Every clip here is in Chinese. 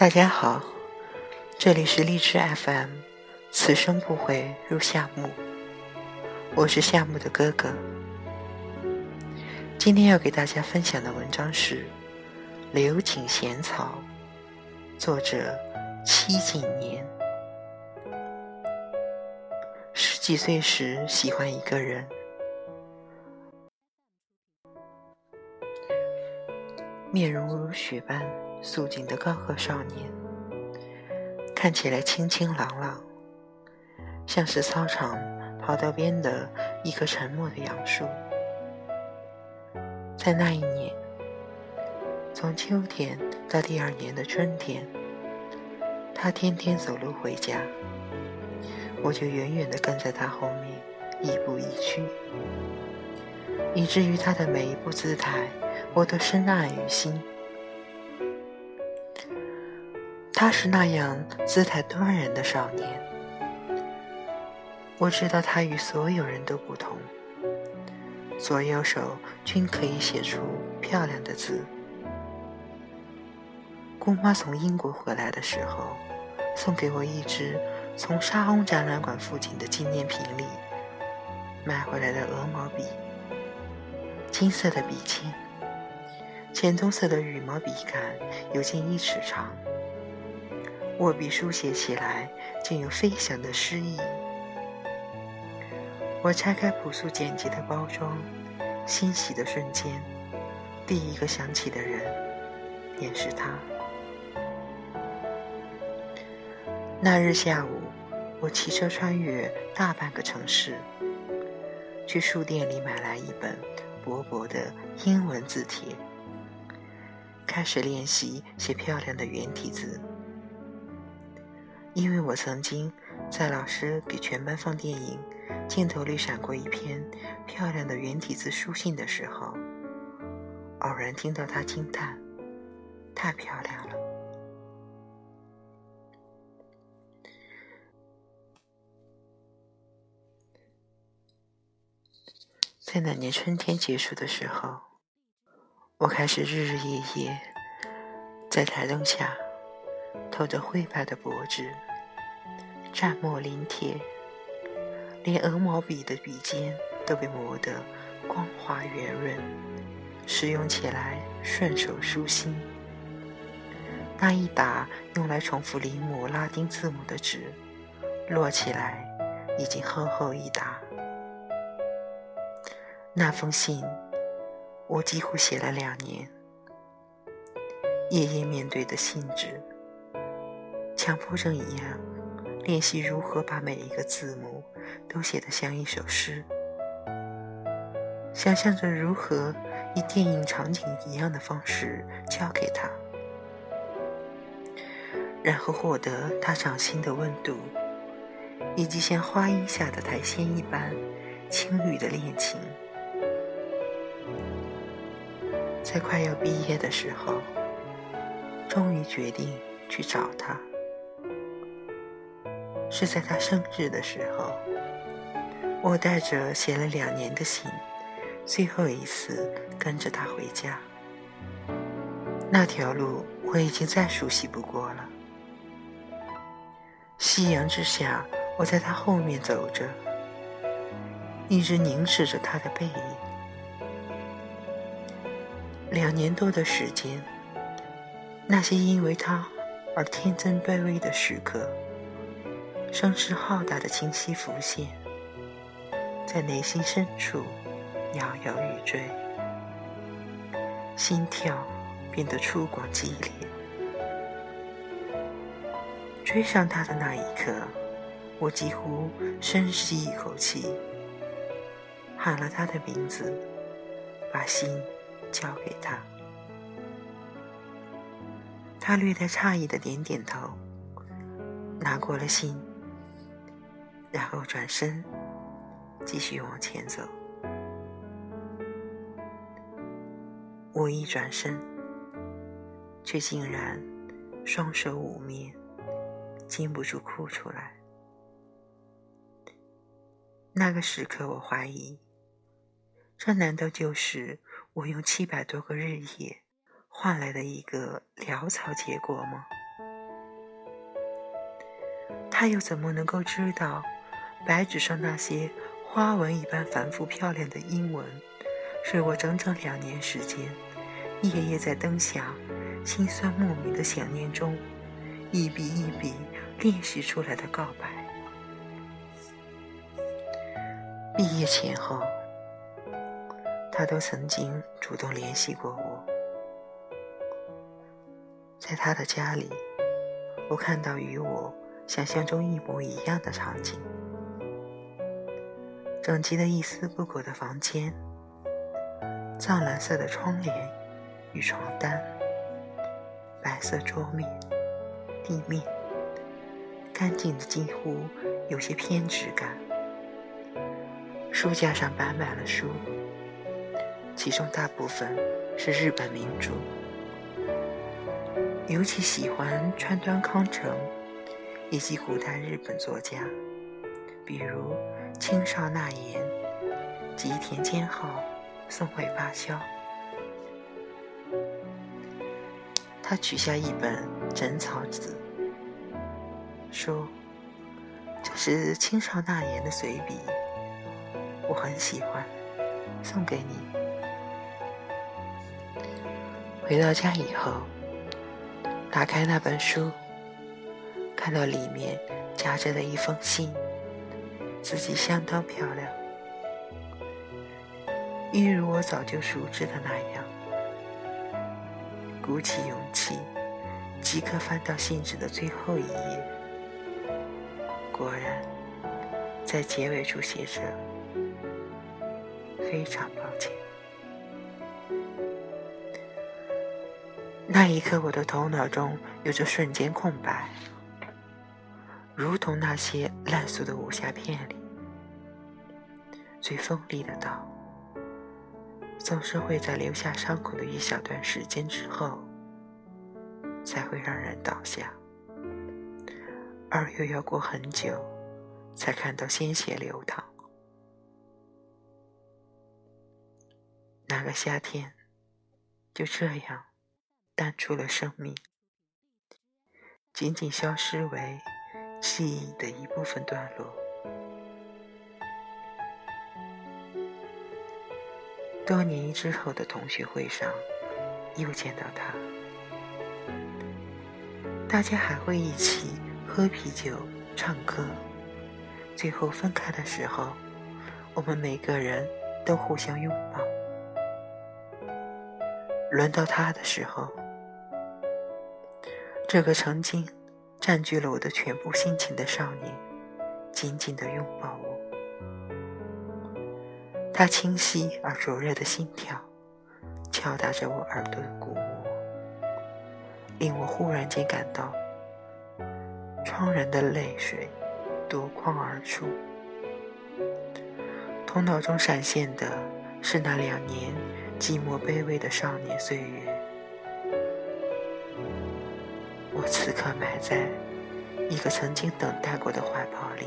大家好，这里是荔枝 FM，此生不悔入夏木，我是夏木的哥哥。今天要给大家分享的文章是《刘瑾闲草》，作者戚景年。十几岁时喜欢一个人，面容如雪般。素净的高个少年，看起来清清朗朗，像是操场跑道边的一棵沉默的杨树。在那一年，从秋天到第二年的春天，他天天走路回家，我就远远地跟在他后面，亦步亦趋，以至于他的每一步姿态，我都深爱于心。他是那样姿态端然的少年，我知道他与所有人都不同，左右手均可以写出漂亮的字。姑妈从英国回来的时候，送给我一支从沙翁展览馆附近的纪念品里买回来的鹅毛笔，金色的笔尖，浅棕色的羽毛笔杆有近一尺长。握笔书写起来，竟有飞翔的诗意。我拆开朴素简洁的包装，欣喜的瞬间，第一个想起的人，便是他。那日下午，我骑车穿越大半个城市，去书店里买来一本薄薄的英文字帖，开始练习写漂亮的圆体字。因为我曾经在老师给全班放电影，镜头里闪过一篇漂亮的圆体字书信的时候，偶然听到他惊叹：“太漂亮了。”在那年春天结束的时候，我开始日日夜夜在台灯下。透着灰白的薄纸，蘸墨临帖，连鹅毛笔的笔尖都被磨得光滑圆润，使用起来顺手舒心。那一打用来重复临摹拉丁字母的纸，摞起来已经厚厚一沓。那封信，我几乎写了两年，夜夜面对的信纸。强迫症一样，练习如何把每一个字母都写得像一首诗，想象着如何以电影场景一样的方式交给他，然后获得他掌心的温度，以及像花荫下的苔藓一般轻语的恋情。在快要毕业的时候，终于决定去找他。是在他生日的时候，我带着写了两年的信，最后一次跟着他回家。那条路我已经再熟悉不过了。夕阳之下，我在他后面走着，一直凝视着他的背影。两年多的时间，那些因为他而天真卑微的时刻。声势浩大的清晰浮现，在内心深处摇摇欲坠，心跳变得粗犷激烈。追上他的那一刻，我几乎深吸一口气，喊了他的名字，把心交给他。他略带诧异的点点头，拿过了信。然后转身，继续往前走。我一转身，却竟然双手捂面，禁不住哭出来。那个时刻，我怀疑，这难道就是我用七百多个日夜换来的一个潦草结果吗？他又怎么能够知道白纸上那些花纹一般繁复漂亮的英文，是我整整两年时间，夜夜在灯下心酸莫名的想念中，一笔一笔练习出来的告白？毕业前后，他都曾经主动联系过我。在他的家里，我看到与我想象中一模一样的场景：整齐的一丝不苟的房间，藏蓝色的窗帘与床单，白色桌面、地面，干净的几乎有些偏执感。书架上摆满了书，其中大部分是日本名著，尤其喜欢川端康成以及古代日本作家，比如青少纳言、吉田兼浩、送回芭蕉。他取下一本《枕草子》，说：“这是青少纳言的随笔。”我很喜欢，送给你。回到家以后，打开那本书，看到里面夹着的一封信，自己相当漂亮，一如我早就熟知的那样。鼓起勇气，即刻翻到信纸的最后一页，果然，在结尾处写着。非常抱歉。那一刻，我的头脑中有着瞬间空白，如同那些烂俗的武侠片里，最锋利的刀，总是会在留下伤口的一小段时间之后，才会让人倒下，而又要过很久，才看到鲜血流淌。那个夏天就这样淡出了生命，仅仅消失为记忆的一部分段落。多年之后的同学会上，又见到他，大家还会一起喝啤酒、唱歌。最后分开的时候，我们每个人都互相拥抱。轮到他的时候，这个曾经占据了我的全部心情的少年，紧紧地拥抱我。他清晰而灼热的心跳，敲打着我耳朵的鼓膜，令我忽然间感到怆然的泪水夺眶而出。头脑中闪现的是那两年。寂寞卑微的少年岁月，我此刻埋在一个曾经等待过的怀抱里，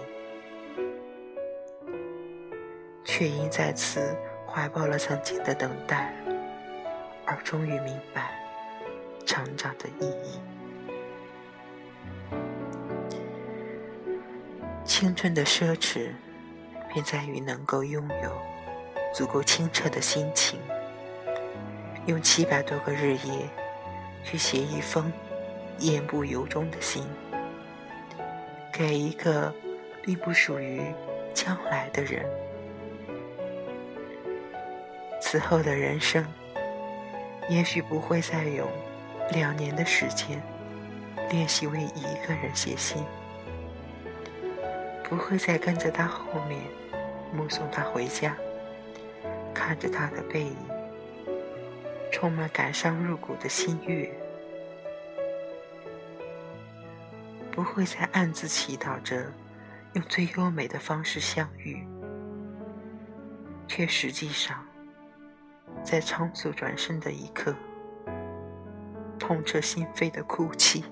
却因再次怀抱了曾经的等待，而终于明白成长的意义。青春的奢侈，便在于能够拥有足够清澈的心情。用七百多个日夜去写一封言不由衷的心，给一个并不属于将来的人。此后的人生，也许不会再用两年的时间练习为一个人写信，不会再跟着他后面目送他回家，看着他的背影。充满感伤入骨的心悦，不会再暗自祈祷着用最优美的方式相遇，却实际上在仓促转身的一刻，痛彻心扉的哭泣。